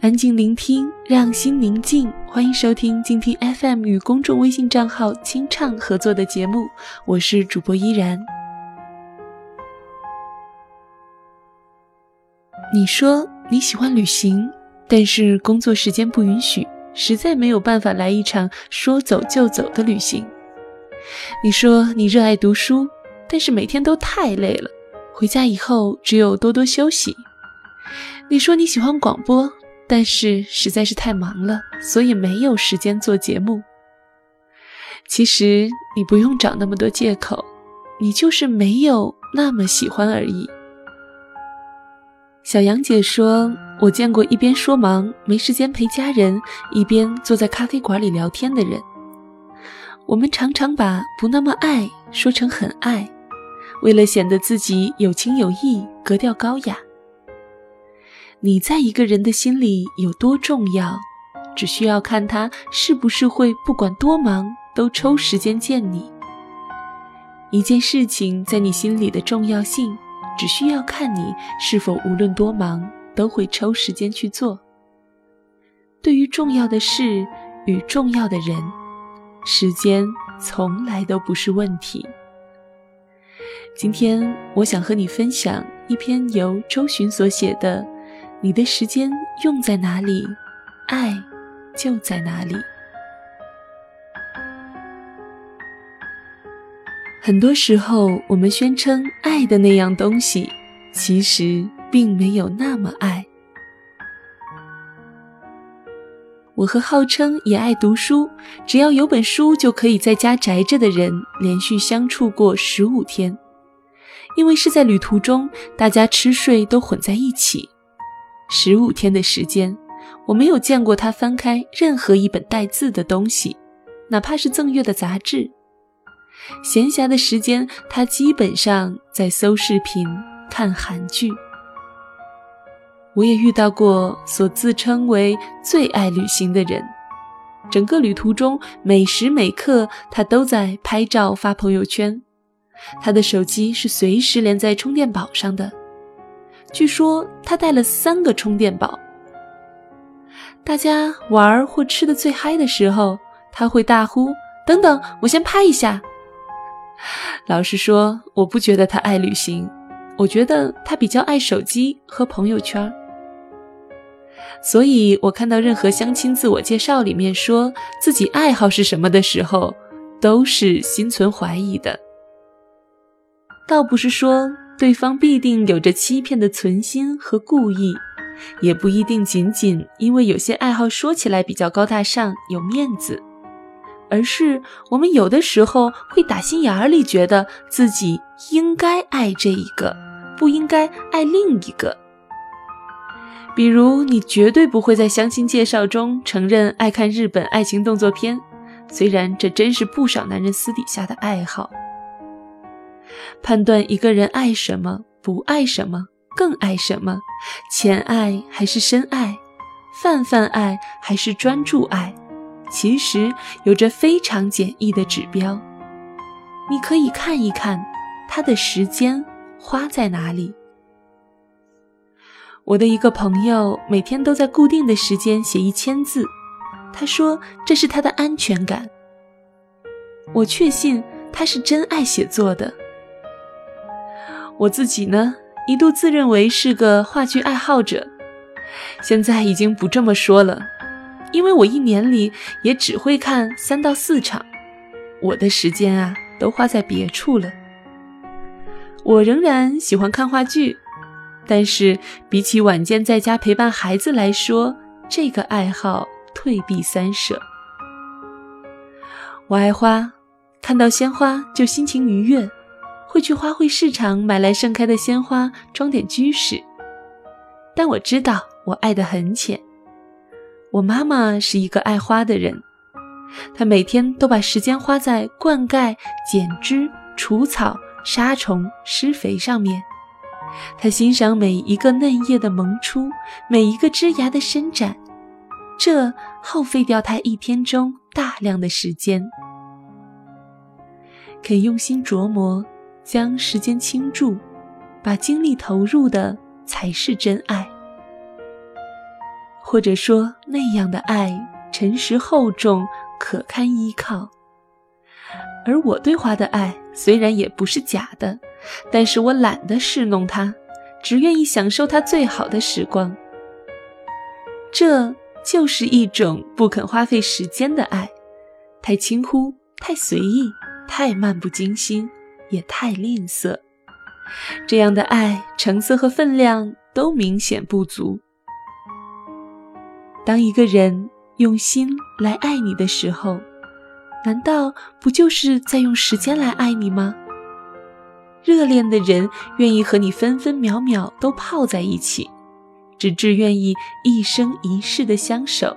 安静聆听，让心宁静。欢迎收听静听 FM 与公众微信账号“清唱”合作的节目，我是主播依然。你说你喜欢旅行，但是工作时间不允许，实在没有办法来一场说走就走的旅行。你说你热爱读书，但是每天都太累了，回家以后只有多多休息。你说你喜欢广播。但是实在是太忙了，所以没有时间做节目。其实你不用找那么多借口，你就是没有那么喜欢而已。小杨姐说：“我见过一边说忙没时间陪家人，一边坐在咖啡馆里聊天的人。我们常常把不那么爱说成很爱，为了显得自己有情有义，格调高雅。”你在一个人的心里有多重要，只需要看他是不是会不管多忙都抽时间见你。一件事情在你心里的重要性，只需要看你是否无论多忙都会抽时间去做。对于重要的事与重要的人，时间从来都不是问题。今天我想和你分享一篇由周巡所写的。你的时间用在哪里，爱就在哪里。很多时候，我们宣称爱的那样东西，其实并没有那么爱。我和号称也爱读书，只要有本书就可以在家宅着的人，连续相处过十五天，因为是在旅途中，大家吃睡都混在一起。十五天的时间，我没有见过他翻开任何一本带字的东西，哪怕是赠阅的杂志。闲暇的时间，他基本上在搜视频、看韩剧。我也遇到过所自称为最爱旅行的人，整个旅途中每时每刻他都在拍照发朋友圈，他的手机是随时连在充电宝上的。据说他带了三个充电宝。大家玩或吃的最嗨的时候，他会大呼：“等等，我先拍一下。”老实说，我不觉得他爱旅行，我觉得他比较爱手机和朋友圈。所以，我看到任何相亲自我介绍里面说自己爱好是什么的时候，都是心存怀疑的。倒不是说。对方必定有着欺骗的存心和故意，也不一定仅仅因为有些爱好说起来比较高大上、有面子，而是我们有的时候会打心眼里觉得自己应该爱这一个，不应该爱另一个。比如，你绝对不会在相亲介绍中承认爱看日本爱情动作片，虽然这真是不少男人私底下的爱好。判断一个人爱什么，不爱什么，更爱什么，浅爱还是深爱，泛泛爱还是专注爱，其实有着非常简易的指标。你可以看一看他的时间花在哪里。我的一个朋友每天都在固定的时间写一千字，他说这是他的安全感。我确信他是真爱写作的。我自己呢，一度自认为是个话剧爱好者，现在已经不这么说了，因为我一年里也只会看三到四场，我的时间啊都花在别处了。我仍然喜欢看话剧，但是比起晚间在家陪伴孩子来说，这个爱好退避三舍。我爱花，看到鲜花就心情愉悦。会去花卉市场买来盛开的鲜花装点居室，但我知道我爱得很浅。我妈妈是一个爱花的人，她每天都把时间花在灌溉、剪枝、除草、杀虫、施肥上面。她欣赏每一个嫩叶的萌出，每一个枝芽的伸展，这耗费掉她一天中大量的时间。肯用心琢磨。将时间倾注，把精力投入的才是真爱。或者说，那样的爱沉实厚重，可堪依靠。而我对花的爱虽然也不是假的，但是我懒得侍弄它，只愿意享受它最好的时光。这就是一种不肯花费时间的爱，太轻忽，太随意，太漫不经心，也太吝啬。这样的爱，成色和分量都明显不足。当一个人用心来爱你的时候，难道不就是在用时间来爱你吗？热恋的人愿意和你分分秒秒都泡在一起，直至愿意一生一世的相守。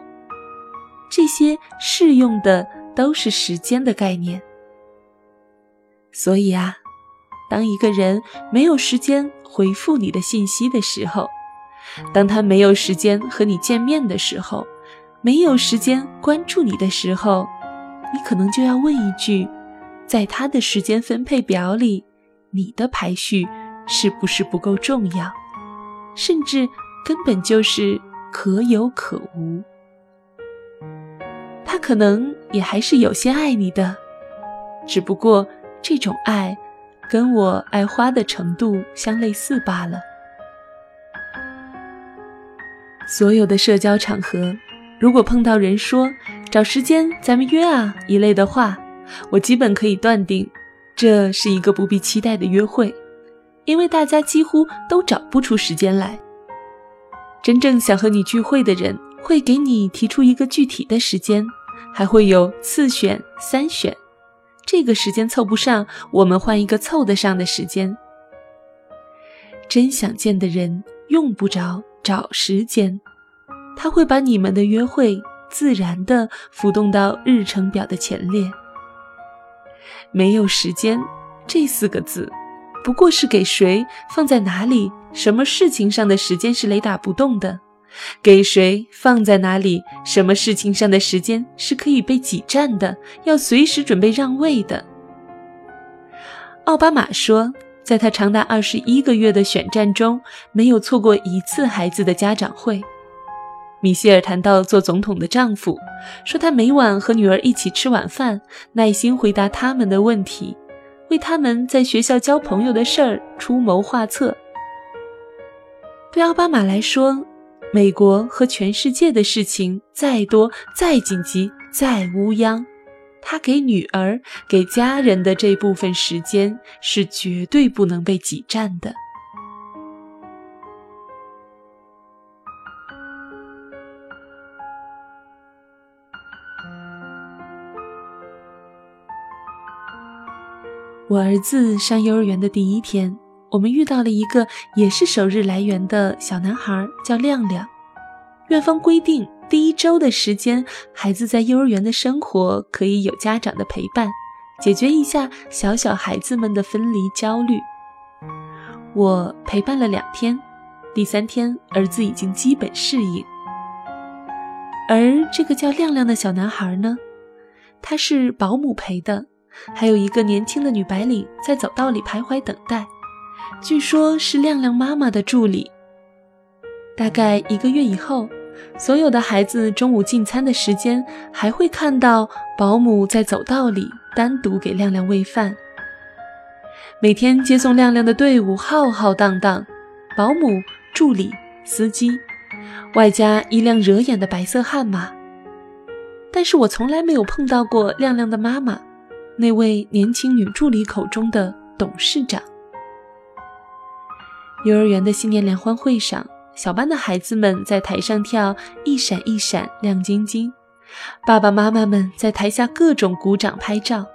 这些适用的都是时间的概念。所以啊，当一个人没有时间回复你的信息的时候，当他没有时间和你见面的时候，没有时间关注你的时候。你可能就要问一句，在他的时间分配表里，你的排序是不是不够重要，甚至根本就是可有可无？他可能也还是有些爱你的，只不过这种爱跟我爱花的程度相类似罢了。所有的社交场合。如果碰到人说找时间咱们约啊一类的话，我基本可以断定，这是一个不必期待的约会，因为大家几乎都找不出时间来。真正想和你聚会的人会给你提出一个具体的时间，还会有次选、三选，这个时间凑不上，我们换一个凑得上的时间。真想见的人用不着找时间。他会把你们的约会自然地浮动到日程表的前列。没有时间这四个字，不过是给谁放在哪里、什么事情上的时间是雷打不动的，给谁放在哪里、什么事情上的时间是可以被挤占的，要随时准备让位的。奥巴马说，在他长达二十一个月的选战中，没有错过一次孩子的家长会。米歇尔谈到做总统的丈夫，说他每晚和女儿一起吃晚饭，耐心回答他们的问题，为他们在学校交朋友的事儿出谋划策。对奥巴马来说，美国和全世界的事情再多、再紧急、再乌央，他给女儿、给家人的这部分时间是绝对不能被挤占的。我儿子上幼儿园的第一天，我们遇到了一个也是首日来园的小男孩，叫亮亮。院方规定，第一周的时间，孩子在幼儿园的生活可以有家长的陪伴，解决一下小小孩子们的分离焦虑。我陪伴了两天，第三天儿子已经基本适应。而这个叫亮亮的小男孩呢，他是保姆陪的。还有一个年轻的女白领在走道里徘徊等待，据说是亮亮妈妈的助理。大概一个月以后，所有的孩子中午进餐的时间，还会看到保姆在走道里单独给亮亮喂饭。每天接送亮亮的队伍浩浩荡荡，保姆、助理、司机，外加一辆惹眼的白色悍马。但是我从来没有碰到过亮亮的妈妈。那位年轻女助理口中的董事长。幼儿园的新年联欢会上，小班的孩子们在台上跳一闪一闪亮晶晶，爸爸妈妈们在台下各种鼓掌拍照。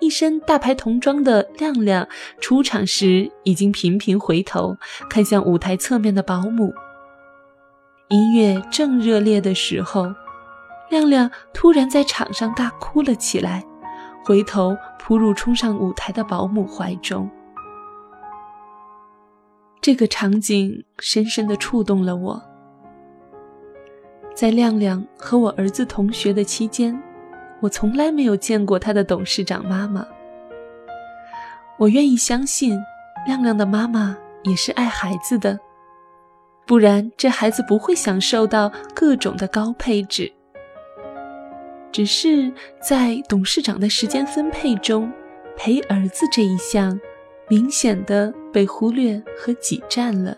一身大牌童装的亮亮出场时，已经频频回头看向舞台侧面的保姆。音乐正热烈的时候，亮亮突然在场上大哭了起来。回头扑入冲上舞台的保姆怀中，这个场景深深的触动了我。在亮亮和我儿子同学的期间，我从来没有见过他的董事长妈妈。我愿意相信，亮亮的妈妈也是爱孩子的，不然这孩子不会享受到各种的高配置。只是在董事长的时间分配中，陪儿子这一项明显的被忽略和挤占了。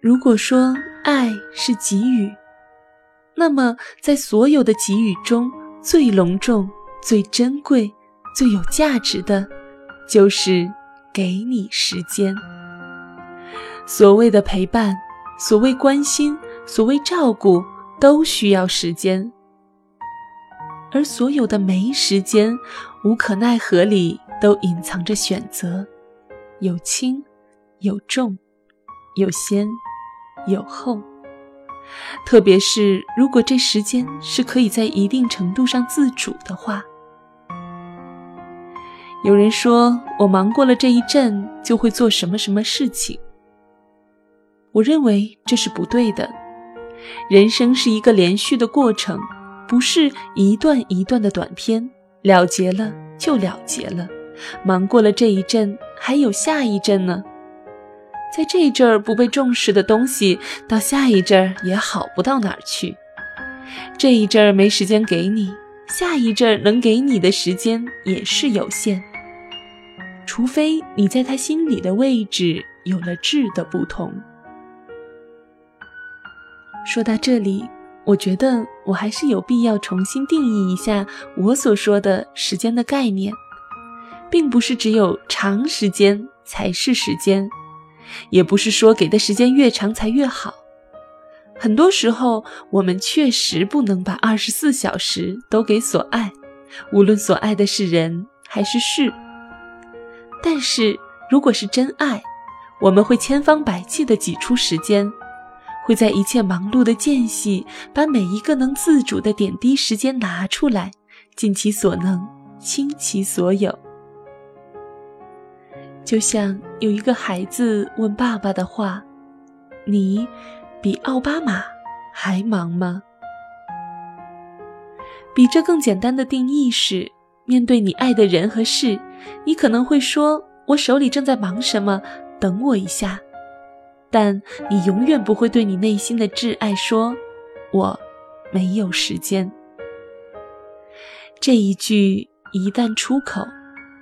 如果说爱是给予，那么在所有的给予中最隆重、最珍贵、最有价值的，就是给你时间。所谓的陪伴。所谓关心，所谓照顾，都需要时间。而所有的没时间、无可奈何里，都隐藏着选择，有轻，有重，有先，有后。特别是如果这时间是可以在一定程度上自主的话。有人说我忙过了这一阵，就会做什么什么事情。我认为这是不对的。人生是一个连续的过程，不是一段一段的短片，了结了就了结了。忙过了这一阵，还有下一阵呢。在这一阵儿不被重视的东西，到下一阵儿也好不到哪儿去。这一阵儿没时间给你，下一阵儿能给你的时间也是有限。除非你在他心里的位置有了质的不同。说到这里，我觉得我还是有必要重新定义一下我所说的时间的概念，并不是只有长时间才是时间，也不是说给的时间越长才越好。很多时候，我们确实不能把二十四小时都给所爱，无论所爱的是人还是事。但是，如果是真爱，我们会千方百计地挤出时间。会在一切忙碌的间隙，把每一个能自主的点滴时间拿出来，尽其所能，倾其所有。就像有一个孩子问爸爸的话：“你比奥巴马还忙吗？”比这更简单的定义是：面对你爱的人和事，你可能会说：“我手里正在忙什么，等我一下。”但你永远不会对你内心的挚爱说：“我没有时间。”这一句一旦出口，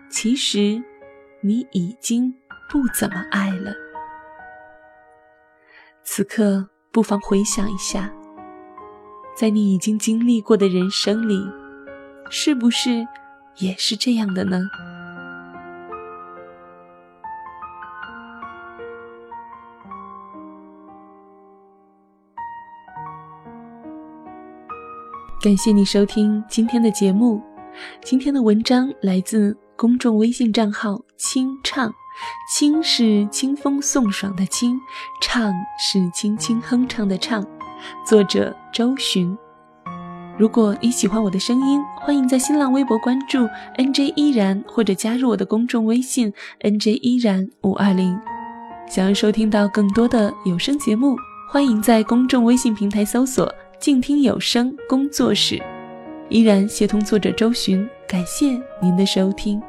其实你已经不怎么爱了。此刻，不妨回想一下，在你已经经历过的人生里，是不是也是这样的呢？感谢你收听今天的节目。今天的文章来自公众微信账号“清唱”，清是清风送爽的清，唱是轻轻哼唱的唱。作者周寻。如果你喜欢我的声音，欢迎在新浪微博关注 “nj 依然”或者加入我的公众微信 “nj 依然五二零”。想要收听到更多的有声节目，欢迎在公众微信平台搜索。静听有声工作室，依然协同作者周寻，感谢您的收听。